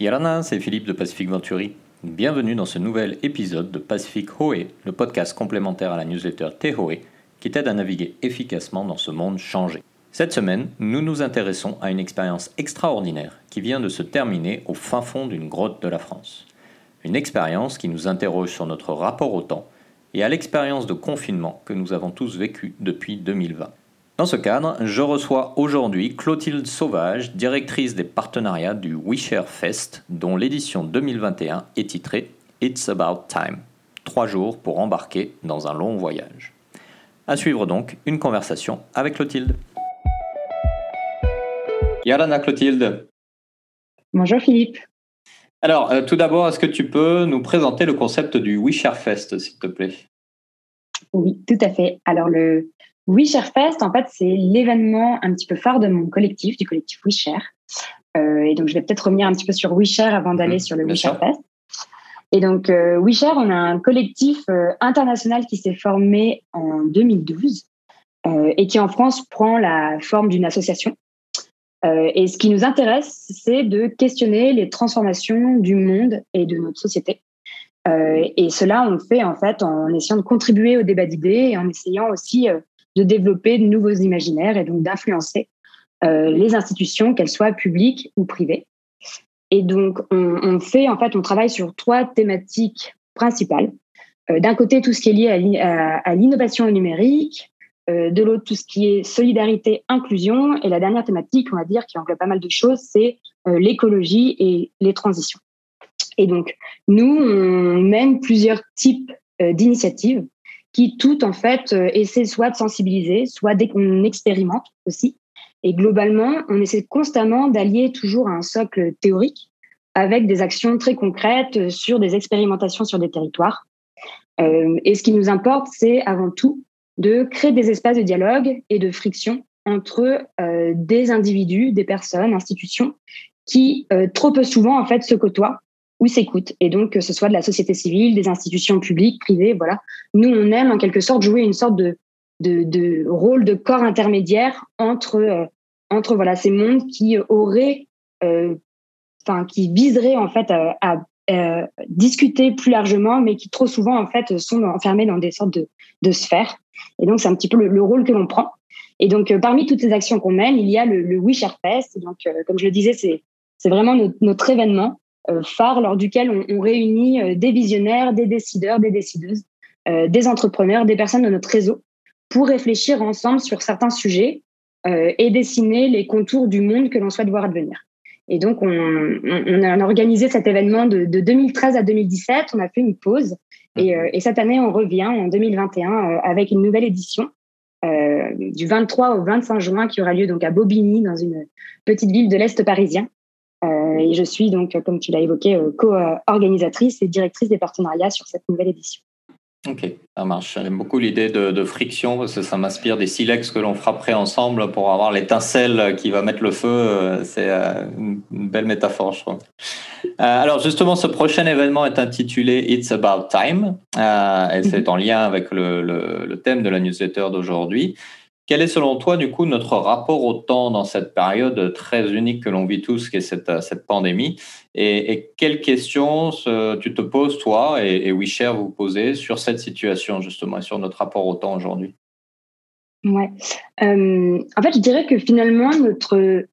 Yarana, c'est Philippe de Pacific Venturi. Bienvenue dans ce nouvel épisode de Pacific Hoé, le podcast complémentaire à la newsletter Tehoe qui t'aide à naviguer efficacement dans ce monde changé. Cette semaine, nous nous intéressons à une expérience extraordinaire qui vient de se terminer au fin fond d'une grotte de la France. Une expérience qui nous interroge sur notre rapport au temps et à l'expérience de confinement que nous avons tous vécu depuis 2020. Dans ce cadre, je reçois aujourd'hui Clotilde Sauvage, directrice des partenariats du WeShare Fest, dont l'édition 2021 est titrée It's About Time. Trois jours pour embarquer dans un long voyage. À suivre donc une conversation avec Clotilde. Yarana Clotilde. Bonjour Philippe. Alors, euh, tout d'abord, est-ce que tu peux nous présenter le concept du WeShare Fest, s'il te plaît? Oui, tout à fait. Alors, le WeShare Fest, en fait, c'est l'événement un petit peu phare de mon collectif, du collectif WeShare. Euh, et donc, je vais peut-être revenir un petit peu sur WeShare avant d'aller mhm, sur le WeShare Fest. Et donc, euh, WeShare, on a un collectif euh, international qui s'est formé en 2012 euh, et qui en France prend la forme d'une association. Et ce qui nous intéresse, c'est de questionner les transformations du monde et de notre société. et cela, on le fait en fait en essayant de contribuer au débat d'idées et en essayant aussi de développer de nouveaux imaginaires et donc d'influencer euh, les institutions, qu'elles soient publiques ou privées. Et donc, on, fait, en fait, on travaille sur trois thématiques principales. Euh, d'un côté, tout ce qui est lié à, l'innovation numérique, euh, de l'autre, tout ce qui est solidarité, inclusion, et la dernière thématique, on va dire, qui englobe pas mal de choses, c'est l'écologie et les transitions. Et donc, nous, on mène plusieurs types d'initiatives qui toutes en fait euh, essaient soit de sensibiliser, soit dès qu'on expérimente aussi. Et globalement, on essaie constamment d'allier toujours un socle théorique avec des actions très concrètes sur des expérimentations sur des territoires. Euh, et ce qui nous importe, c'est avant tout de créer des espaces de dialogue et de friction entre euh, des individus, des personnes, institutions qui trop peu souvent en fait se côtoient ou s'écoutent. Et donc, que ce soit de la société civile, des institutions publiques, privées, voilà. Nous, on aime en quelque sorte jouer une sorte de, de, rôle de corps intermédiaire entre, euh, entre voilà, ces mondes qui auraient, euh, enfin, qui viseraient en fait à, à, discuter plus largement, mais qui trop souvent en fait sont enfermés dans des sortes de, de sphères. Et donc, c'est un petit peu le, rôle que l'on prend. Et donc, euh, parmi toutes ces actions qu'on mène, il y a le, le We Fest. Donc, comme je le disais, c'est c'est vraiment notre, événement euh, phare lors duquel on, réunit euh, des visionnaires, des décideurs, des décideuses, euh, des entrepreneurs, des personnes de notre réseau pour réfléchir ensemble sur certains sujets et dessiner les contours du monde que l'on souhaite voir advenir. Et donc, on, a organisé cet événement de, 2013 à 2017. On a fait une pause. Et, mmh. et cette année, on revient en 2021 avec une nouvelle édition euh, du 23 au 25 juin qui aura lieu donc à Bobigny, dans une petite ville de l'Est parisien. Euh, et je suis donc, comme tu l'as évoqué, euh, co-organisatrice et directrice des partenariats sur cette nouvelle édition. Ok, ça marche. J'aime beaucoup l'idée de, friction parce que ça m'inspire des silex que l'on frapperait ensemble pour avoir l'étincelle qui va mettre le feu. Euh, c'est une belle métaphore, je trouve. alors justement, ce prochain événement est intitulé It's About Time et c'est en lien avec le, le thème de la newsletter d'aujourd'hui. Quel est selon toi, du coup, notre rapport au temps dans cette période très unique que l'on vit tous, qui est cette, euh, cette pandémie? Et, quelles questions tu te poses, toi, et, et vous posez sur cette situation, justement, et sur notre rapport au temps aujourd'hui? Ouais. Euh, en fait, je dirais que finalement, notre,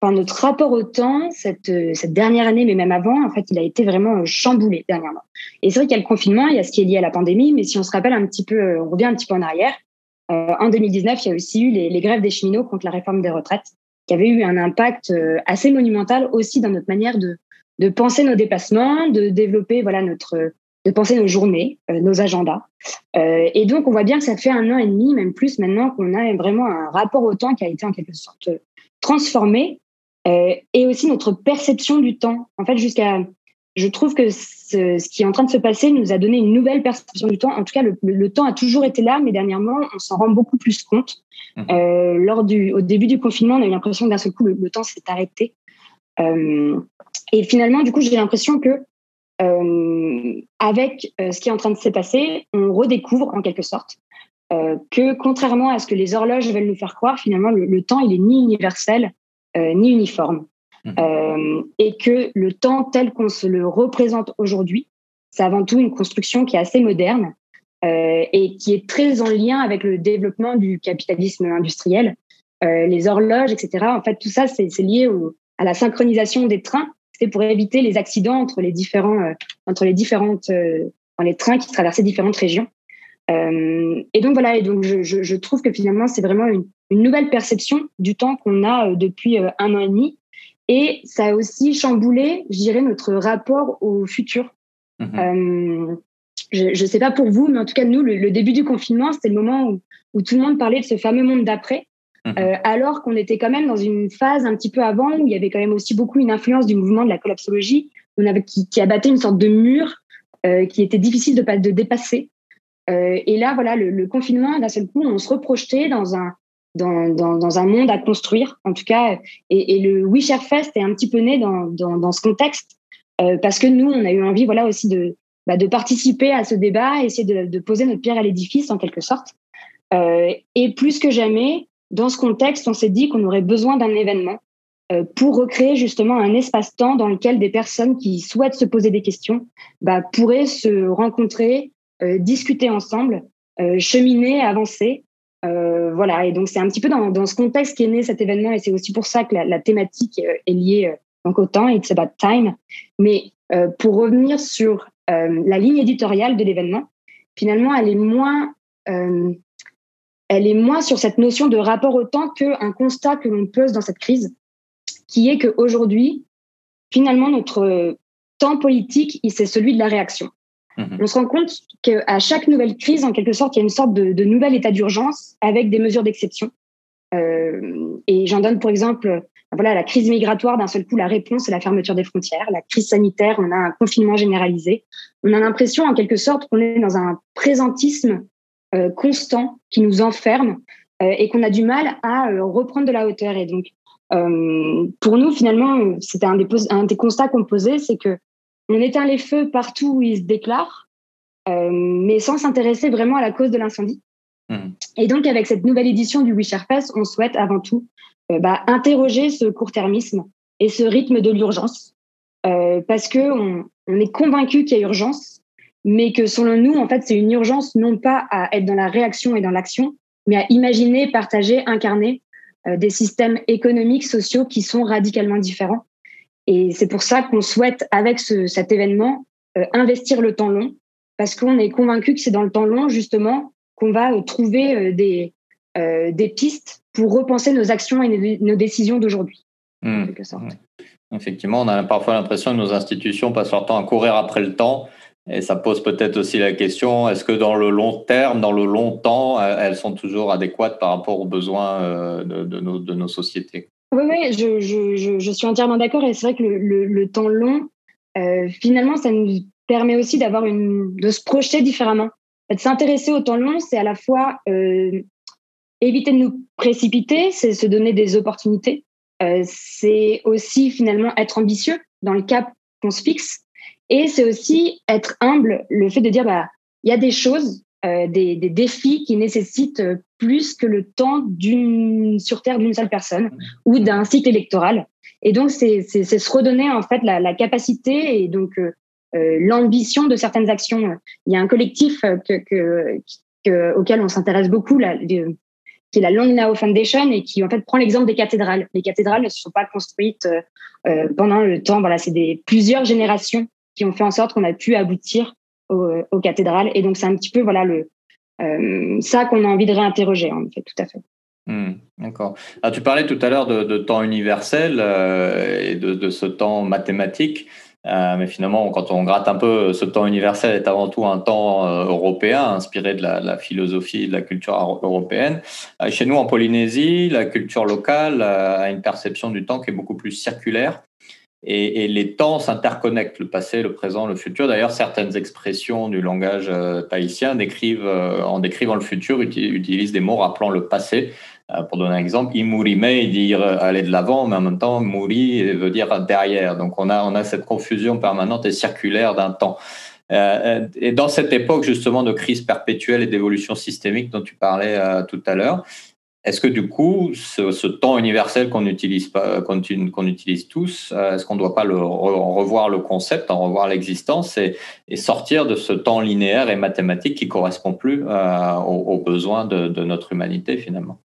enfin, notre rapport au temps, cette, cette dernière année, mais même avant, en fait, il a été vraiment chamboulé dernièrement. Et c'est vrai qu'il y a le confinement, il y a ce qui est lié à la pandémie, mais si on se rappelle un petit peu, on revient un petit peu en arrière, euh, en 2019, il y a aussi eu les, grèves des cheminots contre la réforme des retraites, qui avait eu un impact euh, assez monumental aussi dans notre manière de, penser nos déplacements, de développer voilà notre de penser nos journées, euh, nos agendas. et donc, on voit bien que ça fait un an et demi, même plus maintenant, qu'on a vraiment un rapport au temps qui a été en quelque sorte transformé, et aussi notre perception du temps. En fait, jusqu'à je trouve que ce, qui est en train de se passer nous a donné une nouvelle perception du temps. En tout cas, le, temps a toujours été là, mais dernièrement, on s'en rend beaucoup plus compte. Mmh. Euh, lors du, au début du confinement, on a eu l'impression que d'un seul coup, le, temps s'est arrêté. Euh, et finalement, du coup, j'ai l'impression que euh, avec ce qui est en train de se passer, on redécouvre en quelque sorte que contrairement à ce que les horloges veulent nous faire croire, finalement, le, le temps, il est ni universel ni uniforme. Mmh. et que le temps tel qu'on se le représente aujourd'hui, c'est avant tout une construction qui est assez moderne et qui est très en lien avec le développement du capitalisme industriel, les horloges, etc. En fait, tout ça, c'est lié à la synchronisation des trains. C'est pour éviter les accidents entre les différents, entre les différentes, les trains qui traversaient différentes régions. Euh, et donc voilà, et donc je, trouve que finalement c'est vraiment une, nouvelle perception du temps qu'on a euh, depuis euh, un an et demi, et ça a aussi chamboulé, je dirais, notre rapport au futur. Mhm. je ne sais pas pour vous, mais en tout cas nous, le, début du confinement, c'était le moment où, où, tout le monde parlait de ce fameux monde d'après. Mhm. alors qu'on était quand même dans une phase un petit peu avant où il y avait quand même aussi beaucoup une influence du mouvement de la collapsologie, on avait, qui, qui abattait une sorte de mur qui était difficile de, de dépasser. Euh, et là, voilà, le, confinement, d'un seul coup, on se reprojetait dans un, dans, un monde à construire, en tout cas. Et, le We Share Fest est un petit peu né dans, dans, ce contexte, euh, parce que nous, on a eu envie, voilà, aussi de, bah, de participer à ce débat, essayer de, poser notre pierre à l'édifice, en quelque sorte. Euh, et plus que jamais, dans ce contexte, on s'est dit qu'on aurait besoin d'un événement pour recréer justement un espace-temps dans lequel des personnes qui souhaitent se poser des questions bah, pourraient se rencontrer, euh, discuter ensemble, euh, cheminer, avancer. Euh, voilà, et donc c'est un petit peu dans, dans ce contexte qu'est né cet événement, et c'est aussi pour ça que la, la thématique est liée donc au temps, it's about time. Mais pour revenir sur la ligne éditoriale de l'événement, finalement, elle est moins, elle est moins sur cette notion de rapport au temps qu'un constat que l'on pose dans cette crise, qui est qu'aujourd'hui, finalement, notre temps politique, c'est celui de la réaction. Mhm. On se rend compte qu'à chaque nouvelle crise, en quelque sorte, il y a une sorte de, nouvel état d'urgence avec des mesures d'exception. Euh, et j'en donne pour exemple, voilà, la crise migratoire, d'un seul coup, la réponse est la fermeture des frontières. La crise sanitaire, on a un confinement généralisé. On a l'impression, en quelque sorte, qu'on est dans un présentisme euh, constant qui nous enferme euh, et qu'on a du mal à reprendre de la hauteur. Et donc, pour nous, finalement, c'était un des, un des constats qu'on posait, c'est que on éteint les feux partout où ils se déclarent, euh, mais sans s'intéresser vraiment à la cause de l'incendie. Mmh. Et donc, avec cette nouvelle édition du Wisher Fest, on souhaite avant tout euh, bah, interroger ce court-termisme et ce rythme de l'urgence, euh, parce que on, est convaincu qu'il y a urgence, mais que selon nous, en fait, c'est une urgence non pas à être dans la réaction et dans l'action, mais à imaginer, partager, incarner des systèmes économiques, sociaux qui sont radicalement différents et c'est pour ça qu'on souhaite, avec cet événement, euh, investir le temps long, parce qu'on est convaincu que c'est dans le temps long, justement, qu'on va euh, trouver euh, des, des pistes pour repenser nos actions et nos, décisions d'aujourd'hui. Mmh. Effectivement, on a parfois l'impression que nos institutions passent leur temps à courir après le temps. Et ça pose peut-être aussi la question, est-ce que dans le long terme, dans le long temps, elles sont toujours adéquates par rapport aux besoins de, de, nos, de nos sociétés? Oui, oui, je, je, je, suis entièrement d'accord. Et c'est vrai que le, le, temps long, euh, finalement, ça nous permet aussi d'avoir une, de se projeter différemment. S'intéresser au temps long, c'est à la fois euh, éviter de nous précipiter, c'est se donner des opportunités. Euh, c'est aussi finalement être ambitieux dans le cap qu'on se fixe. Et c'est aussi être humble, le fait de dire, bah, il y a des choses, euh, des, des, défis qui nécessitent plus que le temps d'une sur Terre d'une seule personne ou d'un cycle électoral. Et donc, c'est se redonner en fait la, capacité et donc euh, euh, l'ambition de certaines actions. Il y a un collectif euh, que, auquel on s'intéresse beaucoup, là, qui est la Long Now Foundation et qui en fait prend l'exemple des cathédrales. Les cathédrales ne se sont pas construites pendant le temps. Voilà, c'est des plusieurs générations qui ont fait en sorte qu'on a pu aboutir aux cathédrales. Et donc, c'est un petit peu voilà le euh, ça qu'on a envie de réinterroger, en fait, tout à fait. Hmm, d'accord. Ah, tu parlais tout à l'heure de, temps universel euh, et de, ce temps mathématique. Euh, mais finalement, quand on gratte un peu, ce temps universel est avant tout un temps européen, inspiré de la, philosophie et de la culture européenne. chez nous, en Polynésie, la culture locale a une perception du temps qui est beaucoup plus circulaire. Et, les temps s'interconnectent, le passé, le présent, le futur. D'ailleurs, certaines expressions du langage euh, tahitien décrivent, euh, en décrivant le futur utilisent des mots rappelant le passé. Euh, pour donner un exemple, imurime, dire aller de l'avant, mais en même temps, muri veut dire derrière. Donc on a, on a cette confusion permanente et circulaire d'un temps. et dans cette époque justement de crise perpétuelle et d'évolution systémique dont tu parlais tout à l'heure, est-ce que du coup, ce, temps universel qu'on utilise pas, qu'on, utilise tous, euh, est-ce qu'on ne doit pas le, revoir le concept, en revoir l'existence et, sortir de ce temps linéaire et mathématique qui correspond plus euh, aux, besoins de, notre humanité finalement?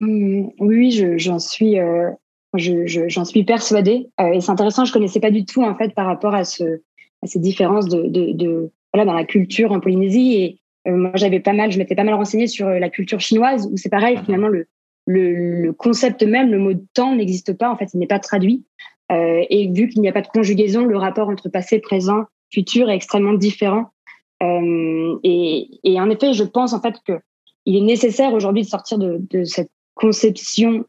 Mmh, Oui, j'en suis, euh, suis persuadée. et c'est intéressant, je connaissais pas du tout en fait par rapport à, ce, à ces différences de, de, voilà, dans la culture en Polynésie et moi, j'avais pas mal, je m'étais pas mal renseignée sur euh, la culture chinoise, où c'est pareil, mhm. finalement, le, le, concept même, le mot de temps n'existe pas, en fait, il n'est pas traduit. Euh, et vu qu'il n'y a pas de conjugaison, le rapport entre passé, présent, futur est extrêmement différent. et, et, en effet, je pense en fait que il est nécessaire aujourd'hui de sortir de, de cette conception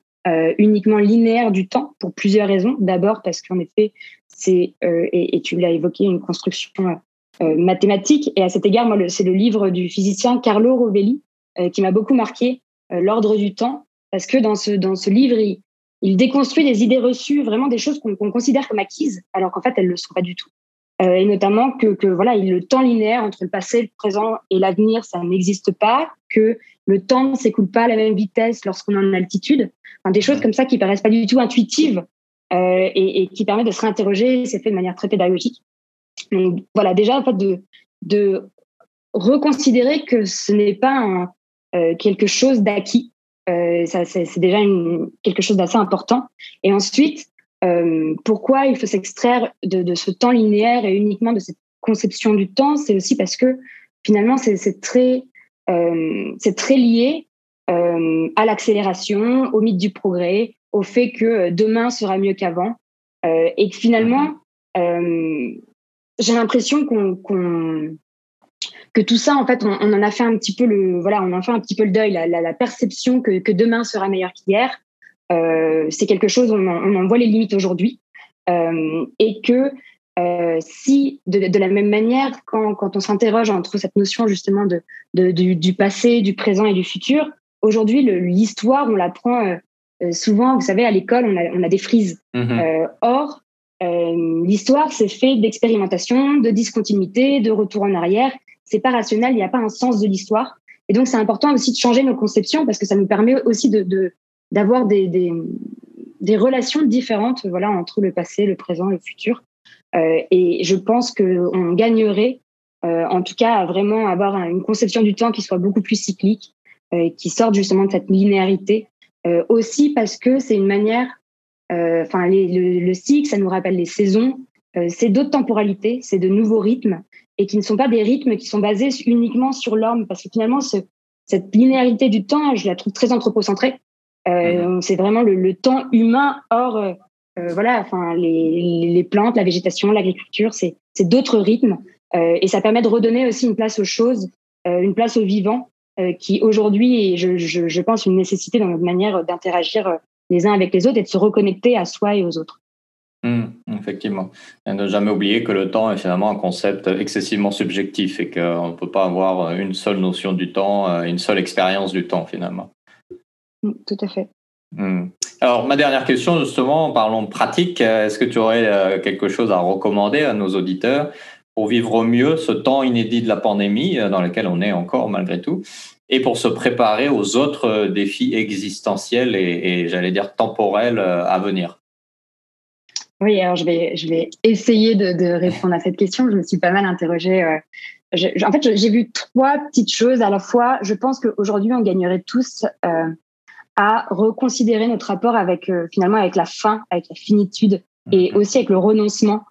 uniquement linéaire du temps pour plusieurs raisons. D'abord parce qu'en effet, c'est et, et, tu l'as évoqué une construction euh, mathématiques. Et à cet égard, moi, c'est le livre du physicien Carlo Rovelli euh, qui m'a beaucoup marqué, euh, L'ordre du temps, parce que dans ce, dans ce livre, il, déconstruit des idées reçues, vraiment des choses qu'on considère comme acquises, alors qu'en fait, elles ne le sont pas du tout. et notamment que, que voilà, le temps linéaire entre le passé, le présent et l'avenir, ça n'existe pas, que le temps ne s'écoule pas à la même vitesse lorsqu'on est en altitude. Enfin, des choses comme ça qui paraissent pas du tout intuitives euh, et, et, qui permettent de se réinterroger. C'est fait de manière très pédagogique. Donc voilà, déjà en fait de, de reconsidérer que ce n'est pas euh, quelque chose d'acquis. Euh, ça, c'est, déjà une, quelque chose d'assez important. Et ensuite, euh, pourquoi il faut s'extraire de, de, ce temps linéaire et uniquement de cette conception du temps C'est aussi parce que finalement, c'est, c'est très, c'est très lié à l'accélération, au mythe du progrès, au fait que demain sera mieux qu'avant. et que finalement, j'ai l'impression qu'on, que tout ça, en fait, on, en a fait un petit peu le, voilà, on en fait un petit peu le deuil, la, la, perception que, que, demain sera meilleur qu'hier. Euh, c'est quelque chose, on en, on en, voit les limites aujourd'hui. Euh, et que euh, si, de, de, la même manière, quand, quand on s'interroge entre cette notion justement de, de du, du, passé, du présent et du futur, aujourd'hui, l'histoire, on l'apprend souvent, vous savez, à l'école, on a, on a des frises. Mm-hmm. or, euh, l'histoire, c'est fait d'expérimentation, de discontinuité, de retour en arrière. C'est pas rationnel, il n'y a pas un sens de l'histoire. Et donc, c'est important aussi de changer nos conceptions parce que ça nous permet aussi d'avoir des, relations différentes voilà, entre le passé, le présent, le futur. Euh, et je pense qu'on gagnerait, euh, en tout cas, à vraiment avoir une conception du temps qui soit beaucoup plus cyclique, qui sorte justement de cette linéarité. Aussi parce que c'est une manière enfin, le, le, cycle, ça nous rappelle les saisons. Euh, c'est d'autres temporalités, c'est de nouveaux rythmes et qui ne sont pas des rythmes qui sont basés uniquement sur l'homme, parce que finalement, ce, cette linéarité du temps, je la trouve très anthropocentrée. Euh, mhm. C'est vraiment le, le, temps humain. Or, euh, voilà, enfin, les, les, plantes, la végétation, l'agriculture, c'est d'autres rythmes, et ça permet de redonner aussi une place aux choses, une place au vivant, qui aujourd'hui est, je, je, je, pense, une nécessité dans notre manière d'interagir les uns avec les autres et de se reconnecter à soi et aux autres. Mmh, effectivement. Et ne jamais oublier que le temps est finalement un concept excessivement subjectif et qu'on ne peut pas avoir une seule notion du temps, euh, une seule expérience du temps finalement. Mmh, tout à fait. Mmh. Alors, ma dernière question, justement, parlons pratique. Est-ce que tu aurais euh, quelque chose à recommander à nos auditeurs pour vivre au mieux ce temps inédit de la pandémie euh, dans lequel on est encore malgré tout? Et pour se préparer aux autres euh, défis existentiels et, j'allais dire temporels euh, à venir Oui, alors je vais, je vais essayer de, répondre à cette question. Je me suis pas mal interrogée. Euh, en fait, j'ai vu trois petites choses. À la fois, je pense qu'aujourd'hui, on gagnerait tous à reconsidérer notre rapport avec finalement avec la fin, avec la finitude et mhm. aussi avec le renoncement.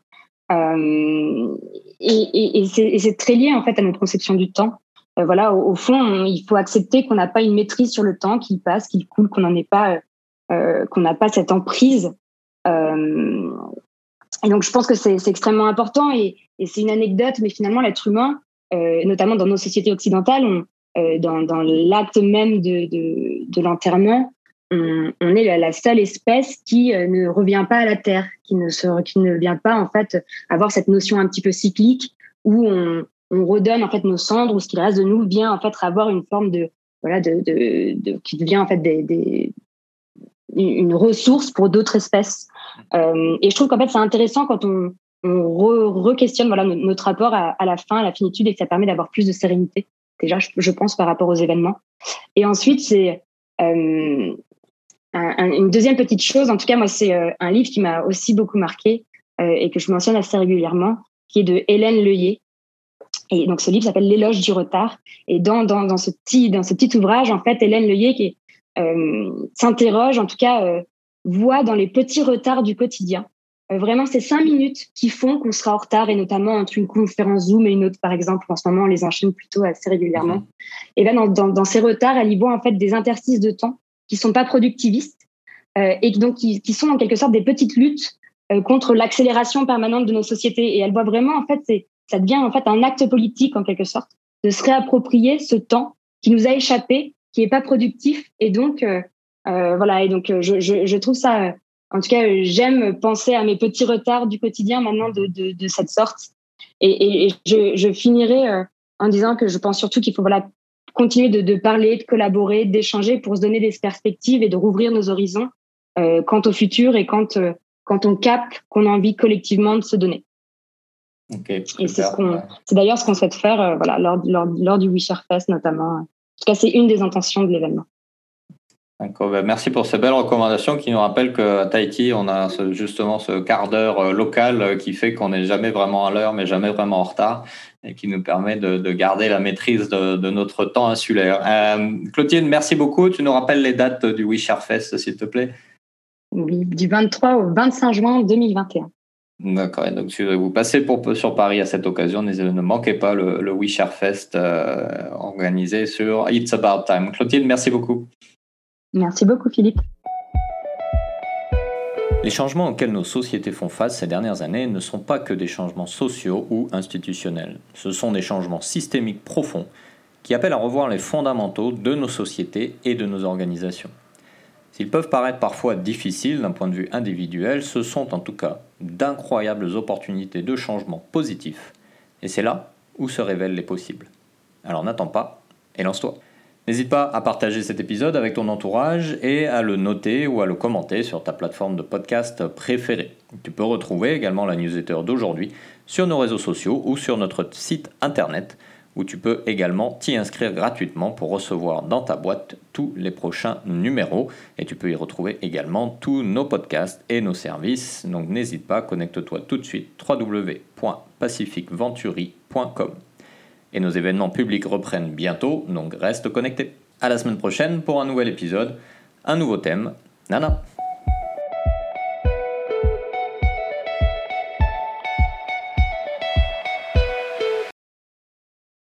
et, et c'est très lié en fait à notre conception du temps. Euh, voilà, au, fond, il faut accepter qu'on n'a pas une maîtrise sur le temps, qu'il passe, qu'il coule, qu'on n'en pas, euh, euh, qu'on n'a pas cette emprise. et donc, je pense que c'est extrêmement important et, c'est une anecdote, mais finalement, l'être humain, notamment dans nos sociétés occidentales, dans, l'acte même de, l'enterrement, on, est la, seule espèce qui ne revient pas à la terre, qui ne se, qui ne vient pas en fait avoir cette notion un petit peu cyclique où on, on redonne en fait nos cendres ou ce qu'il reste de nous vient en fait avoir une forme de voilà de, de, qui devient en fait des, une ressource pour d'autres espèces euh, et je trouve qu'en fait c'est intéressant quand on, on re-questionne voilà notre rapport à, la fin à la finitude et que ça permet d'avoir plus de sérénité déjà je, pense par rapport aux événements et ensuite c'est une deuxième petite chose, en tout cas, moi, c'est un livre qui m'a aussi beaucoup marqué et que je mentionne assez régulièrement, qui est de Hélène Leuillet. Et donc, ce livre s'appelle L'éloge du retard. Et dans, dans, dans, ce petit, dans ce petit ouvrage, en fait, Hélène Leuillet qui s'interroge, en tout cas, voit dans les petits retards du quotidien euh, vraiment ces cinq minutes qui font qu'on sera en retard, et notamment entre une conférence Zoom et une autre, par exemple. En ce moment, on les enchaîne plutôt assez régulièrement. Mhm. Et là, dans, dans, ces retards, elle y voit en fait des interstices de temps qui sont pas productivistes euh, et donc qui, qui, sont en quelque sorte des petites luttes euh, contre l'accélération permanente de nos sociétés. Et elle voit vraiment, en fait, c'est, ça devient en fait un acte politique en quelque sorte de se réapproprier ce temps qui nous a échappé, qui est pas productif. Et donc, euh, euh voilà. Et donc, je, je, je trouve ça en tout cas, j'aime penser à mes petits retards du quotidien maintenant de, de, de cette sorte. Et, et, je, je, finirai euh, en disant que je pense surtout qu'il faut voilà, continuer de, de, parler, de collaborer, d'échanger pour se donner des perspectives et de rouvrir nos horizons euh, quant au futur et quand, euh, quand on capte qu'on a envie collectivement de se donner. Okay, et c'est ce qu'on, c'est d'ailleurs ce qu'on souhaite faire euh, voilà, lors, lors, lors du Wisher Fest notamment. En tout cas, c'est une des intentions de l'événement. Ben, merci pour ces belles recommandations qui nous rappellent qu'à Tahiti, on a justement ce quart d'heure euh, local euh, qui fait qu'on n'est jamais vraiment à l'heure, mais jamais vraiment en retard, et qui nous permet de, garder la maîtrise de, notre temps insulaire. Euh, Clotilde, merci beaucoup. Tu nous rappelles les dates du Wisher Fest, s'il te plaît? Oui, du 23 au 25 juin 2021. D'accord. Et donc, si vous passez pour, sur Paris à cette occasion, ne manquez pas le, le Wisher Fest organisé sur It's About Time. Clotilde, merci beaucoup. Merci beaucoup, Philippe. Les changements auxquels nos sociétés font face ces dernières années ne sont pas que des changements sociaux ou institutionnels. Ce sont des changements systémiques profonds qui appellent à revoir les fondamentaux de nos sociétés et de nos organisations. S'ils peuvent paraître parfois difficiles d'un point de vue individuel, ce sont en tout cas d'incroyables opportunités de changement positifs. Et c'est là où se révèlent les possibles. Alors n'attends pas et lance-toi. N'hésite pas à partager cet épisode avec ton entourage et à le noter ou à le commenter sur ta plateforme de podcast préférée. Tu peux retrouver également la newsletter d'aujourd'hui sur nos réseaux sociaux ou sur notre site internet où tu peux également t'y inscrire gratuitement pour recevoir dans ta boîte tous les prochains numéros et tu peux y retrouver également tous nos podcasts et nos services. Donc n'hésite pas, connecte-toi tout de suite www.pacificventuri.com. Et nos événements publics reprennent bientôt, donc reste connecté. À la semaine prochaine pour un nouvel épisode, un nouveau thème. Nana